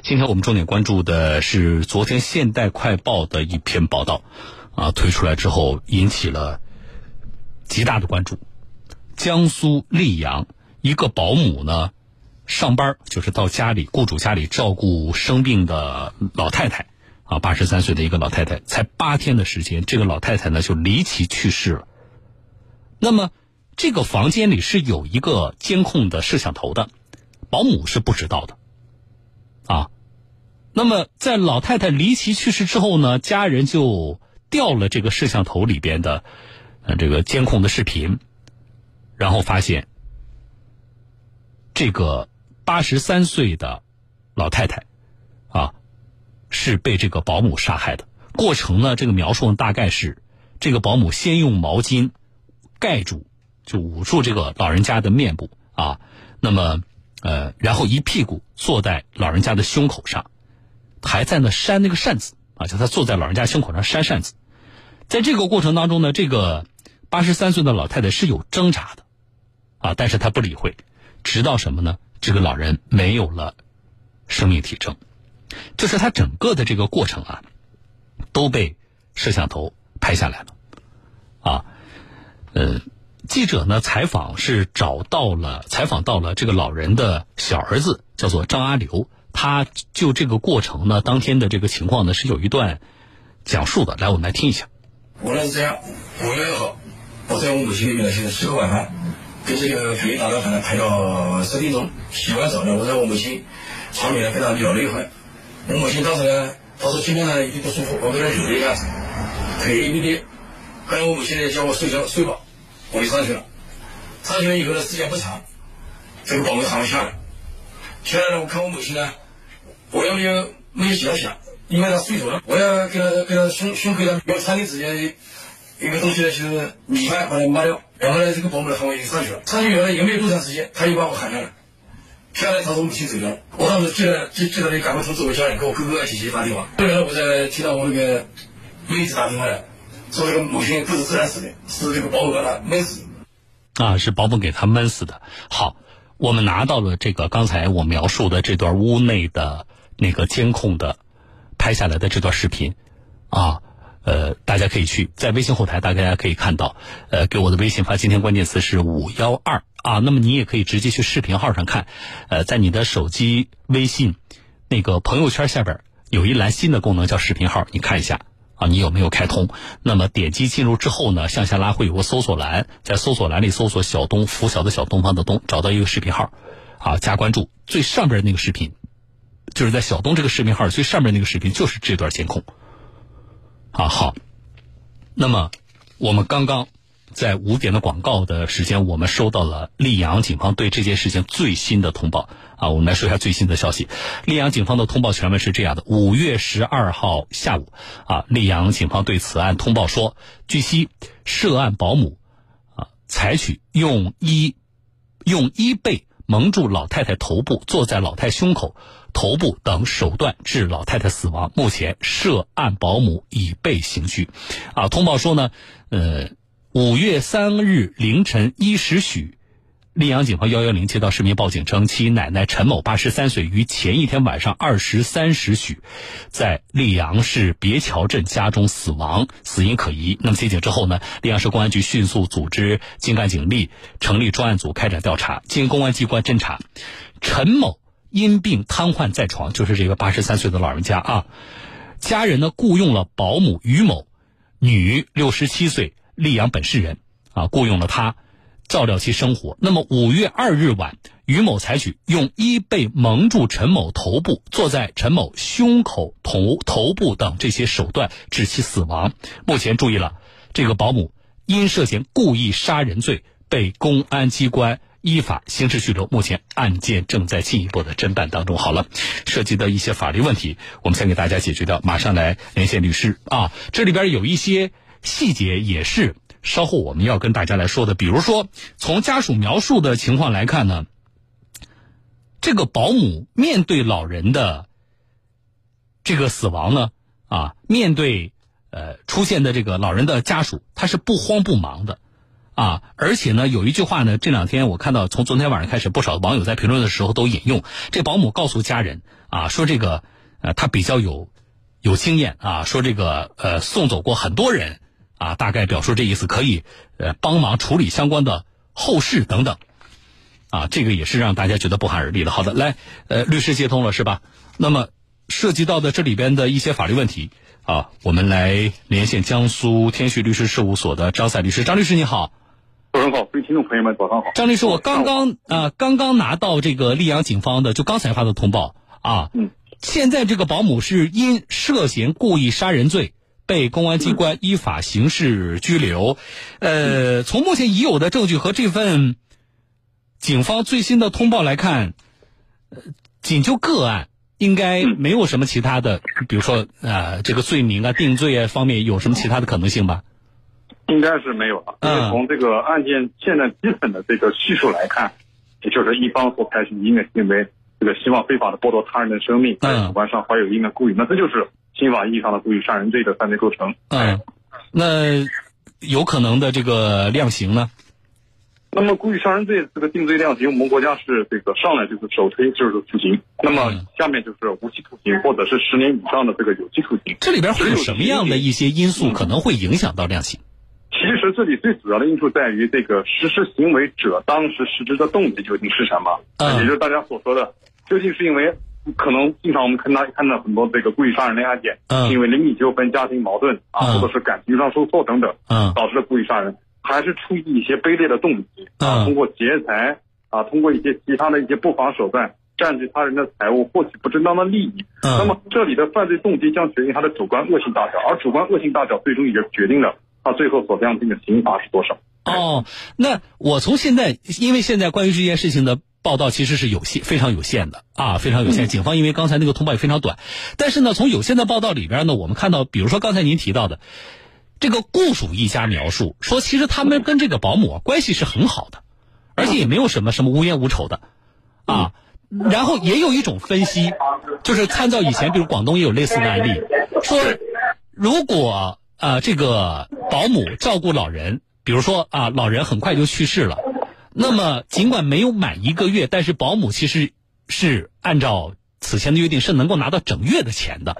今天我们重点关注的是昨天《现代快报》的一篇报道，啊，推出来之后引起了极大的关注。江苏溧阳一个保姆呢，上班就是到家里雇主家里照顾生病的老太太，啊，八十三岁的一个老太太，才八天的时间，这个老太太呢就离奇去世了。那么，这个房间里是有一个监控的摄像头的，保姆是不知道的。啊，那么在老太太离奇去世之后呢，家人就调了这个摄像头里边的呃这个监控的视频，然后发现这个八十三岁的老太太啊是被这个保姆杀害的。过程呢，这个描述大概是这个保姆先用毛巾盖住，就捂住这个老人家的面部啊，那么。呃，然后一屁股坐在老人家的胸口上，还在那扇那个扇子啊，就他坐在老人家胸口上扇扇子。在这个过程当中呢，这个八十三岁的老太太是有挣扎的，啊，但是她不理会，直到什么呢？这个老人没有了生命体征，就是他整个的这个过程啊，都被摄像头拍下来了，啊，呃。记者呢采访是找到了采访到了这个老人的小儿子，叫做张阿刘。他就这个过程呢，当天的这个情况呢是有一段讲述的。来，我们来听一下。我呢是这样，五月二号，我在我母亲那边呢，现在吃个晚饭，跟这个肥大老板呢排到十点钟，洗完澡呢，我在我母亲床边呢跟他聊了一会。我母亲当时呢，她说今天呢有点不舒服，我跟她扭了一下，腿一点点。后来我母亲呢叫我睡觉睡吧。我就上去了，上去了以后呢，时间不长，这个保姆喊我下来，下来了，我看我母亲呢，我要没有没有想想，因为她睡着了，我要给她给她胸胸口上要餐的之前一个东西呢，就是米饭把它抹掉，然后呢，这个保姆喊我就上去了，上去以后呢，也没有多长时间，他又把我喊下来，下来他说母亲走了，我当时记得记记得，你赶快通知我家人，给我哥哥姐姐打电话，后来呢，我才听到我那个妹子打电话来。说这个母亲不是自然死的，是这个保姆把他闷死。啊，是保姆给他闷死的。好，我们拿到了这个刚才我描述的这段屋内的那个监控的拍下来的这段视频，啊，呃，大家可以去在微信后台，大家可以看到，呃，给我的微信发今天关键词是五幺二啊。那么你也可以直接去视频号上看，呃，在你的手机微信那个朋友圈下边有一栏新的功能叫视频号，你看一下。啊，你有没有开通？那么点击进入之后呢，向下拉会有个搜索栏，在搜索栏里搜索“小东拂晓”的小东方的东，找到一个视频号，啊，加关注。最上边那个视频，就是在小东这个视频号最上边那个视频，就是这段监控。啊，好。那么我们刚刚。在五点的广告的时间，我们收到了溧阳警方对这件事情最新的通报啊，我们来说一下最新的消息。溧阳警方的通报全文是这样的：五月十二号下午，啊，溧阳警方对此案通报说，据悉，涉案保姆啊，采取用衣用衣被蒙住老太太头部，坐在老太胸口、头部等手段致老太太死亡。目前，涉案保姆已被刑拘。啊，通报说呢，呃。五月三日凌晨一时许，溧阳警方幺幺零接到市民报警称，其奶奶陈某八十三岁，于前一天晚上二十三时许，在溧阳市别桥镇家中死亡，死因可疑。那么接警之后呢，溧阳市公安局迅速组织精干警力，成立专案组开展调查。经公安机关侦查，陈某因病瘫痪在床，就是这个八十三岁的老人家啊，家人呢雇佣了保姆于某，女，六十七岁。溧阳本市人，啊，雇佣了他照料其生活。那么五月二日晚，于某采取用衣被蒙住陈某头部，坐在陈某胸口、头头部等这些手段致其死亡。目前注意了，这个保姆因涉嫌故意杀人罪被公安机关依法刑事拘留。目前案件正在进一步的侦办当中。好了，涉及的一些法律问题，我们先给大家解决掉。马上来连线律师啊，这里边有一些。细节也是稍后我们要跟大家来说的。比如说，从家属描述的情况来看呢，这个保姆面对老人的这个死亡呢，啊，面对呃出现的这个老人的家属，他是不慌不忙的，啊，而且呢，有一句话呢，这两天我看到从昨天晚上开始，不少网友在评论的时候都引用，这保姆告诉家人啊，说这个呃，他比较有有经验啊，说这个呃，送走过很多人啊，大概表述这意思，可以呃帮忙处理相关的后事等等，啊，这个也是让大家觉得不寒而栗的。好的，来，呃，律师接通了是吧？那么涉及到的这里边的一些法律问题啊，我们来连线江苏天旭律师事务所的张赛律师，张律师你好。主持人好，各位听众朋友们，早上好。张律师，我刚刚啊，刚刚拿到这个溧阳警方的，就刚才发的通报啊。嗯。现在这个保姆是因涉嫌故意杀人罪被公安机关依法刑事拘留。呃，从目前已有的证据和这份警方最新的通报来看，呃，仅就个案，应该没有什么其他的，比如说啊，这个罪名啊、定罪啊方面有什么其他的可能性吧？应该是没有了，因为从这个案件现在基本的这个叙述来看，也就是一方所采取的行为，这个希望非法的剥夺他人的生命，在主观上怀有一定的故意，那这就是刑法意义上的故意杀人罪的犯罪构成。嗯，那有可能的这个量刑呢？那么故意杀人罪这个定罪量刑，我们国家是这个上来就是首推就是徒刑，那么下面就是无期徒刑或者是十年以上的这个有期徒刑。这里边会有什么样的一些因素可能会影响到量刑？其实这里最主要的因素在于这个实施行为者当时实施的动机究竟是什么？嗯，也就是大家所说的，究竟是因为可能经常我们看到看到很多这个故意杀人的案件，嗯，因为邻里纠纷、家庭矛盾啊，或者是感情上受挫等等，嗯，导致了故意杀人，还是出于一些卑劣的动机啊，通过劫财啊，通过一些其他的一些不法手段占据他人的财物，获取不正当的利益。嗯，那么这里的犯罪动机将决定他的主观恶性大小，而主观恶性大小最终也决定了。他最后所量定的刑罚是多少？哦，那我从现在，因为现在关于这件事情的报道其实是有限，非常有限的啊，非常有限。警方因为刚才那个通报也非常短，但是呢，从有限的报道里边呢，我们看到，比如说刚才您提到的这个雇主一家描述说，其实他们跟这个保姆关系是很好的，而且也没有什么什么无冤无仇的啊。然后也有一种分析，就是参照以前，比如广东也有类似的案例，说如果。啊，这个保姆照顾老人，比如说啊，老人很快就去世了，那么尽管没有满一个月，但是保姆其实是按照此前的约定是能够拿到整月的钱的，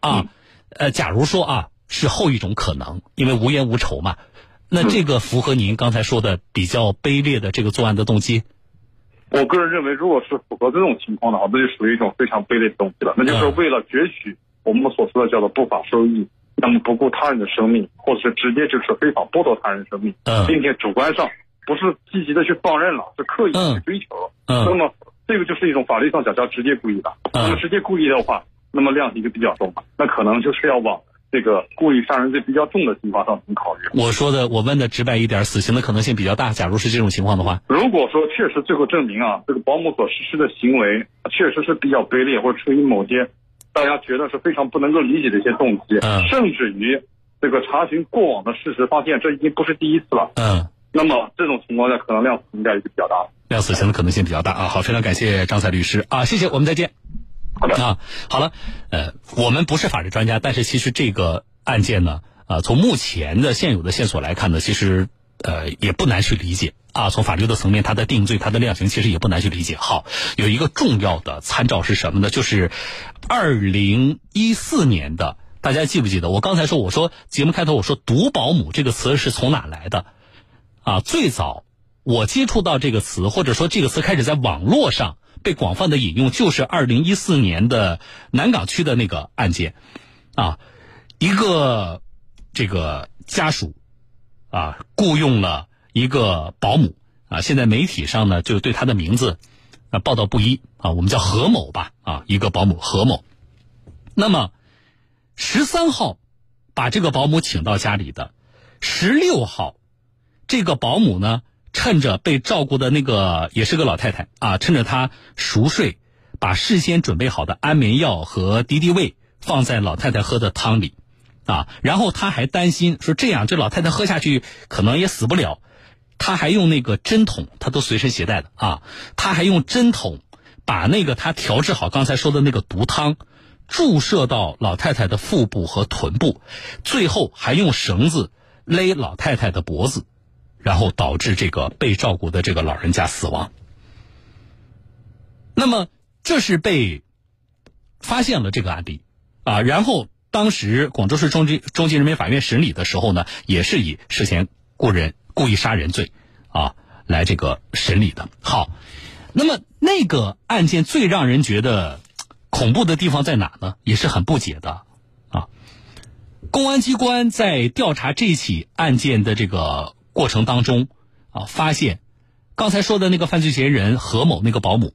啊，呃，假如说啊是后一种可能，因为无冤无仇嘛，那这个符合您刚才说的比较卑劣的这个作案的动机。我个人认为，如果是符合这种情况的话，那就属于一种非常卑劣的动机了，那就是为了攫取我们所说的叫做不法收益。那么不顾他人的生命，或者是直接就是非法剥夺他人生命，并且主观上不是积极的去放任了，是刻意去追求。那么这个就是一种法律上讲叫直接故意的。那么直接故意的话，那么量刑就比较重了。那可能就是要往这个故意杀人罪比较重的情况上去考虑。我说的，我问的直白一点，死刑的可能性比较大。假如是这种情况的话，如果说确实最后证明啊，这个保姆所实施的行为确实是比较卑劣，或者出于某些。大家觉得是非常不能够理解的一些动机，嗯，甚至于这个查询过往的事实，发现这已经不是第一次了，嗯，那么这种情况下，可能量刑概率就比较大，量死刑的可能性比较大啊。好，非常感谢张彩律师啊，谢谢，我们再见。好的啊，好了，呃，我们不是法律专家，但是其实这个案件呢，啊，从目前的现有的线索来看呢，其实呃也不难去理解。啊，从法律的层面，它的定罪、它的量刑，其实也不难去理解。好，有一个重要的参照是什么呢？就是二零一四年的，大家记不记得？我刚才说，我说节目开头我说“毒保姆”这个词是从哪来的？啊，最早我接触到这个词，或者说这个词开始在网络上被广泛的引用，就是二零一四年的南岗区的那个案件。啊，一个这个家属啊，雇佣了。一个保姆啊，现在媒体上呢就对他的名字啊报道不一啊，我们叫何某吧啊，一个保姆何某。那么十三号把这个保姆请到家里的，十六号这个保姆呢，趁着被照顾的那个也是个老太太啊，趁着她熟睡，把事先准备好的安眠药和敌敌畏放在老太太喝的汤里啊，然后他还担心说这样这老太太喝下去可能也死不了。他还用那个针筒，他都随身携带的啊。他还用针筒把那个他调制好刚才说的那个毒汤注射到老太太的腹部和臀部，最后还用绳子勒老太太的脖子，然后导致这个被照顾的这个老人家死亡。那么这是被发现了这个案例啊，然后当时广州市中级中级人民法院审理的时候呢，也是以涉嫌故人故意杀人罪啊来这个审理的。好，那么那个案件最让人觉得恐怖的地方在哪呢？也是很不解的啊。公安机关在调查这起案件的这个过程当中啊，发现刚才说的那个犯罪嫌疑人何某那个保姆。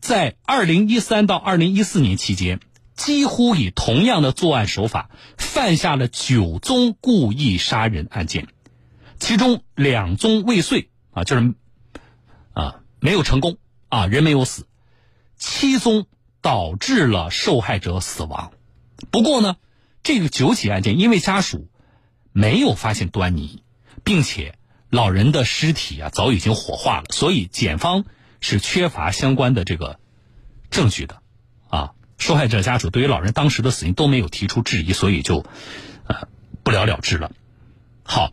在二零一三到二零一四年期间，几乎以同样的作案手法犯下了九宗故意杀人案件，其中两宗未遂啊，就是啊没有成功啊，人没有死；七宗导致了受害者死亡。不过呢，这个九起案件因为家属没有发现端倪，并且老人的尸体啊早已经火化了，所以检方。是缺乏相关的这个证据的，啊，受害者家属对于老人当时的死因都没有提出质疑，所以就呃不了了之了。好，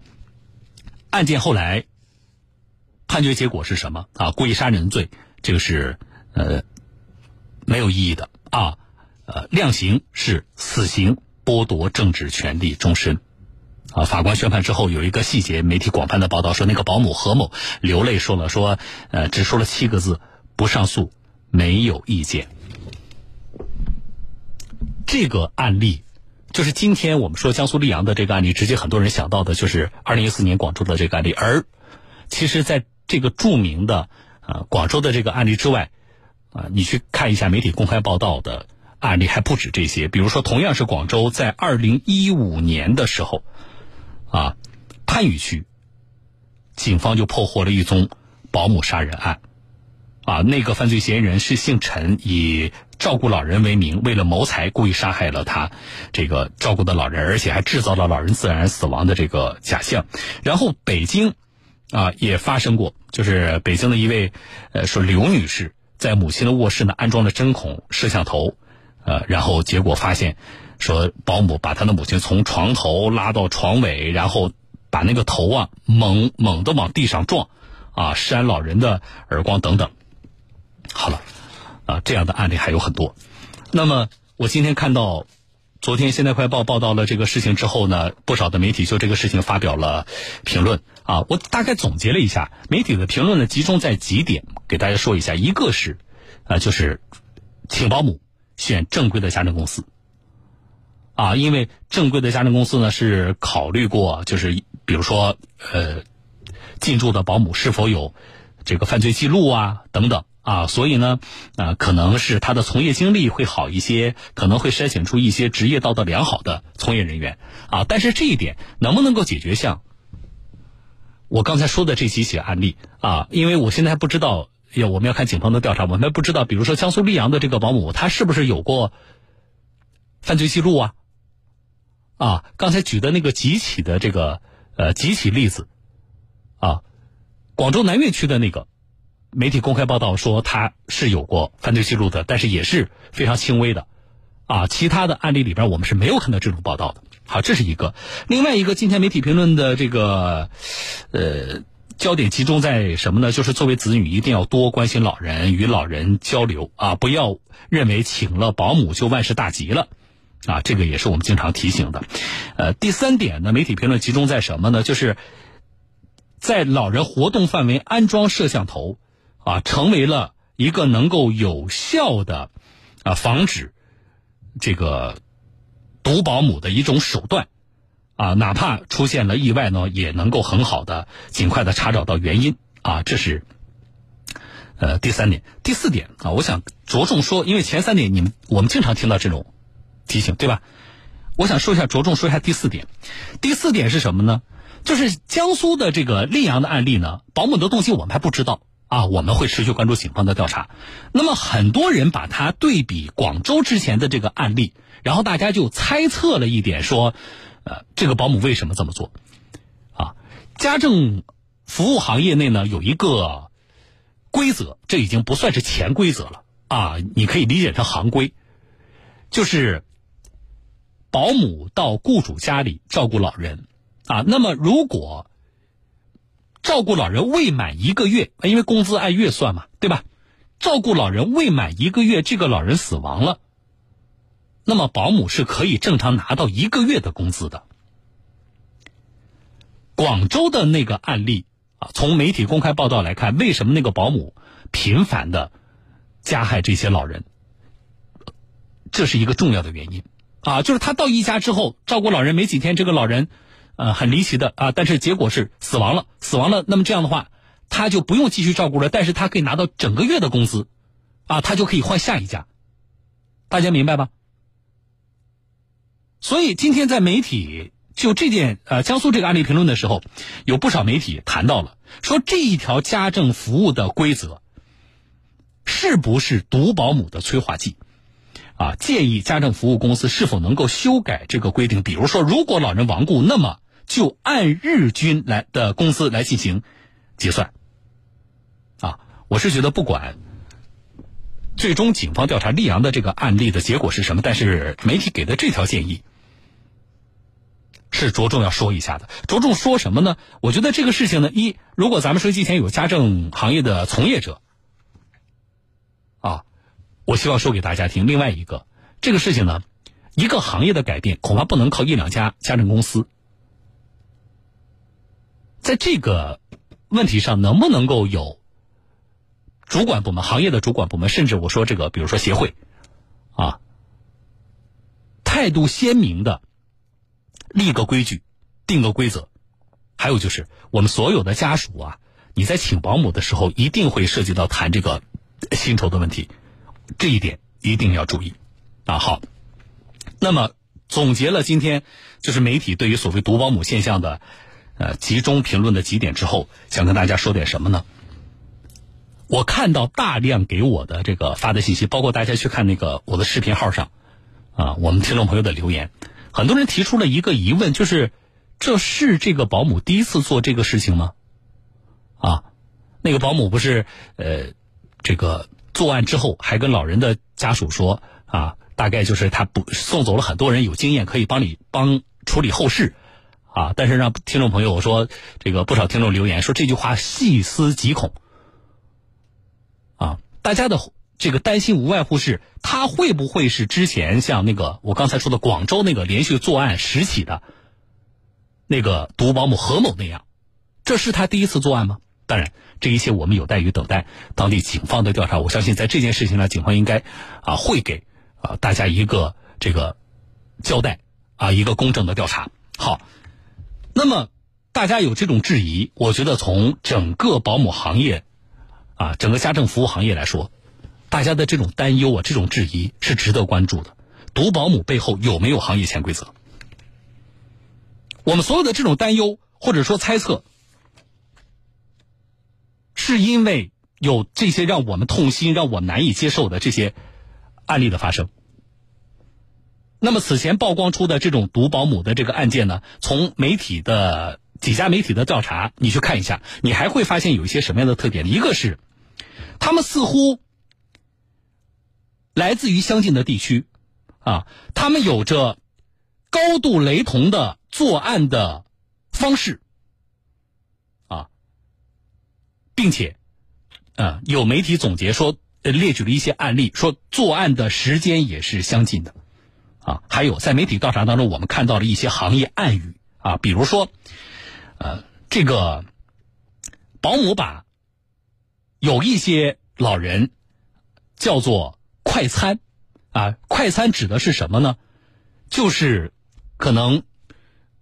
案件后来判决结果是什么啊？故意杀人罪，这个是呃没有意义的啊，呃量刑是死刑，剥夺政治权利终身。啊，法官宣判之后有一个细节，媒体广泛的报道说，那个保姆何某流泪说了，说，呃，只说了七个字：不上诉，没有意见。这个案例，就是今天我们说江苏溧阳的这个案例，直接很多人想到的就是二零一四年广州的这个案例。而其实，在这个著名的呃广州的这个案例之外，啊，你去看一下媒体公开报道的案例还不止这些。比如说，同样是广州，在二零一五年的时候。啊，番禺区警方就破获了一宗保姆杀人案。啊，那个犯罪嫌疑人是姓陈，以照顾老人为名，为了谋财，故意杀害了他这个照顾的老人，而且还制造了老人自然死亡的这个假象。然后北京啊也发生过，就是北京的一位呃说刘女士在母亲的卧室呢安装了针孔摄像头，呃，然后结果发现。说保姆把他的母亲从床头拉到床尾，然后把那个头啊猛猛的往地上撞，啊扇老人的耳光等等。好了，啊这样的案例还有很多。那么我今天看到，昨天《现代快报》报道了这个事情之后呢，不少的媒体就这个事情发表了评论。啊，我大概总结了一下，媒体的评论呢集中在几点，给大家说一下。一个是，啊就是请保姆选正规的家政公司。啊，因为正规的家政公司呢是考虑过，就是比如说呃，进驻的保姆是否有这个犯罪记录啊等等啊，所以呢啊可能是他的从业经历会好一些，可能会筛选出一些职业道德良好的从业人员啊。但是这一点能不能够解决像我刚才说的这几起案例啊？因为我现在还不知道，要我们要看警方的调查，我们还不知道，比如说江苏溧阳的这个保姆，他是不是有过犯罪记录啊？啊，刚才举的那个几起的这个呃几起例子，啊，广州南苑区的那个媒体公开报道说他是有过犯罪记录的，但是也是非常轻微的，啊，其他的案例里边我们是没有看到这种报道的。好，这是一个。另外一个，今天媒体评论的这个呃焦点集中在什么呢？就是作为子女一定要多关心老人，与老人交流啊，不要认为请了保姆就万事大吉了。啊，这个也是我们经常提醒的。呃，第三点呢，媒体评论集中在什么呢？就是在老人活动范围安装摄像头，啊，成为了一个能够有效的啊防止这个毒保姆的一种手段。啊，哪怕出现了意外呢，也能够很好的尽快的查找到原因。啊，这是呃第三点。第四点啊，我想着重说，因为前三点你们我们经常听到这种。提醒对吧？我想说一下，着重说一下第四点。第四点是什么呢？就是江苏的这个溧阳的案例呢，保姆的动机我们还不知道啊，我们会持续关注警方的调查。那么很多人把它对比广州之前的这个案例，然后大家就猜测了一点，说，呃，这个保姆为什么这么做？啊，家政服务行业内呢有一个规则，这已经不算是潜规则了啊，你可以理解成行规，就是。保姆到雇主家里照顾老人，啊，那么如果照顾老人未满一个月，因为工资按月算嘛，对吧？照顾老人未满一个月，这个老人死亡了，那么保姆是可以正常拿到一个月的工资的。广州的那个案例啊，从媒体公开报道来看，为什么那个保姆频繁的加害这些老人？这是一个重要的原因啊，就是他到一家之后照顾老人没几天，这个老人呃很离奇的啊，但是结果是死亡了，死亡了。那么这样的话，他就不用继续照顾了，但是他可以拿到整个月的工资啊，他就可以换下一家。大家明白吧？所以今天在媒体。就这件呃江苏这个案例评论的时候，有不少媒体谈到了，说这一条家政服务的规则是不是毒保姆的催化剂？啊，建议家政服务公司是否能够修改这个规定？比如说，如果老人亡故，那么就按日均来的工资来进行结算。啊，我是觉得不管最终警方调查溧阳的这个案例的结果是什么，但是媒体给的这条建议。是着重要说一下的，着重说什么呢？我觉得这个事情呢，一如果咱们收机前有家政行业的从业者，我希望说给大家听。另外一个，这个事情呢，一个行业的改变恐怕不能靠一两家家政公司，在这个问题上能不能够有主管部门、行业的主管部门，甚至我说这个，比如说协会，啊，态度鲜明的。立个规矩，定个规则，还有就是我们所有的家属啊，你在请保姆的时候，一定会涉及到谈这个薪酬的问题，这一点一定要注意啊。好，那么总结了今天就是媒体对于所谓毒保姆现象的呃集中评论的几点之后，想跟大家说点什么呢？我看到大量给我的这个发的信息，包括大家去看那个我的视频号上啊，我们听众朋友的留言。很多人提出了一个疑问，就是这是这个保姆第一次做这个事情吗？啊，那个保姆不是呃，这个作案之后还跟老人的家属说啊，大概就是他不送走了很多人，有经验可以帮你帮处理后事啊。但是让听众朋友说，这个不少听众留言说这句话细思极恐啊，大家的。这个担心无外乎是，他会不会是之前像那个我刚才说的广州那个连续作案十起的那个毒保姆何某那样？这是他第一次作案吗？当然，这一切我们有待于等待当地警方的调查。我相信在这件事情上，警方应该啊会给啊大家一个这个交代啊一个公正的调查。好，那么大家有这种质疑，我觉得从整个保姆行业啊整个家政服务行业来说。大家的这种担忧啊，这种质疑是值得关注的。毒保姆背后有没有行业潜规则？我们所有的这种担忧或者说猜测，是因为有这些让我们痛心、让我难以接受的这些案例的发生。那么此前曝光出的这种毒保姆的这个案件呢，从媒体的几家媒体的调查，你去看一下，你还会发现有一些什么样的特点？一个是，他们似乎。来自于相近的地区，啊，他们有着高度雷同的作案的方式，啊，并且，啊，有媒体总结说，列举了一些案例，说作案的时间也是相近的，啊，还有在媒体调查当中，我们看到了一些行业暗语，啊，比如说，呃，这个保姆把有一些老人叫做。快餐，啊，快餐指的是什么呢？就是可能，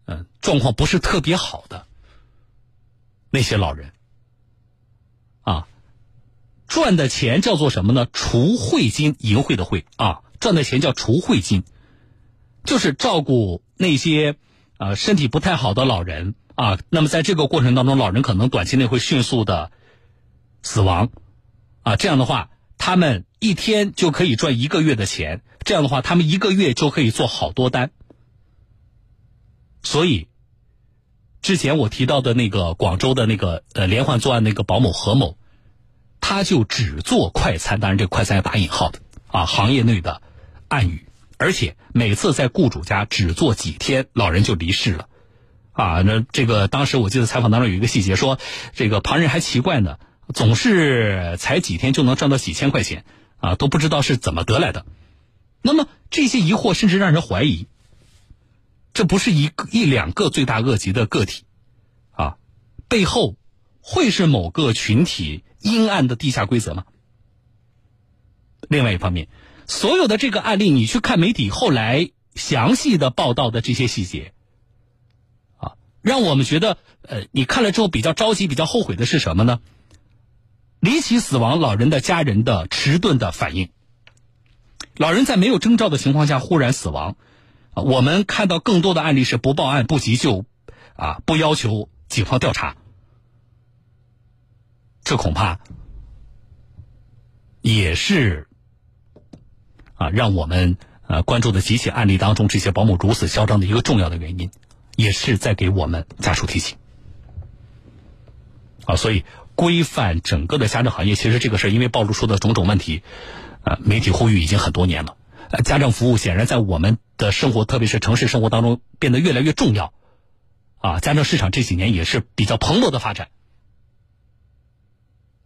嗯，状况不是特别好的那些老人，赚的钱叫做什么呢？除秽金，淫秽的秽啊，赚的钱叫除秽金，就是照顾那些啊身体不太好的老人啊。那么在这个过程当中，老人可能短期内会迅速的死亡，啊，这样的话。他们一天就可以赚一个月的钱，这样的话，他们一个月就可以做好多单。所以，之前我提到的那个广州的那个呃连环作案那个保姆何某，他就只做快餐，当然这个快餐要打引号的啊，行业内的暗语，而且每次在雇主家只做几天，老人就离世了，啊，那这个当时我记得采访当中有一个细节说，这个旁人还奇怪呢，总是才几天就能赚到几千块钱，啊，都不知道是怎么得来的。那么这些疑惑甚至让人怀疑，这不是一个一两个罪大恶极的个体，啊，背后会是某个群体阴暗的地下规则吗？另外一方面，所有的这个案例，你去看媒体后来详细的报道的这些细节。啊让我们觉得，呃，你看了之后比较着急、比较后悔的是什么呢？离奇死亡老人的家人的迟钝的反应，老人在没有征兆的情况下忽然死亡，我们看到更多的案例是不报案、不急救，啊，不要求警方调查，这恐怕也是啊，让我们呃关注的几起案例当中，这些保姆如此嚣张的一个重要的原因。也是在给我们家属提醒啊，所以规范整个的家政行业，其实这个事儿因为暴露出的种种问题，呃，媒体呼吁已经很多年了。家政服务显然在我们的生活，特别是城市生活当中变得越来越重要。啊，家政市场这几年也是比较蓬勃的发展。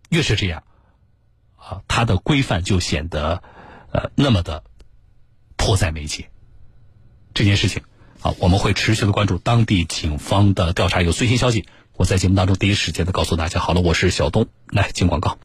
越是这样，啊，它的规范就显得呃那么的迫在眉睫。这件事情。啊，我们会持续的关注当地警方的调查，有最新消息，我在节目当中第一时间的告诉大家。好了，我是小东，来进广告。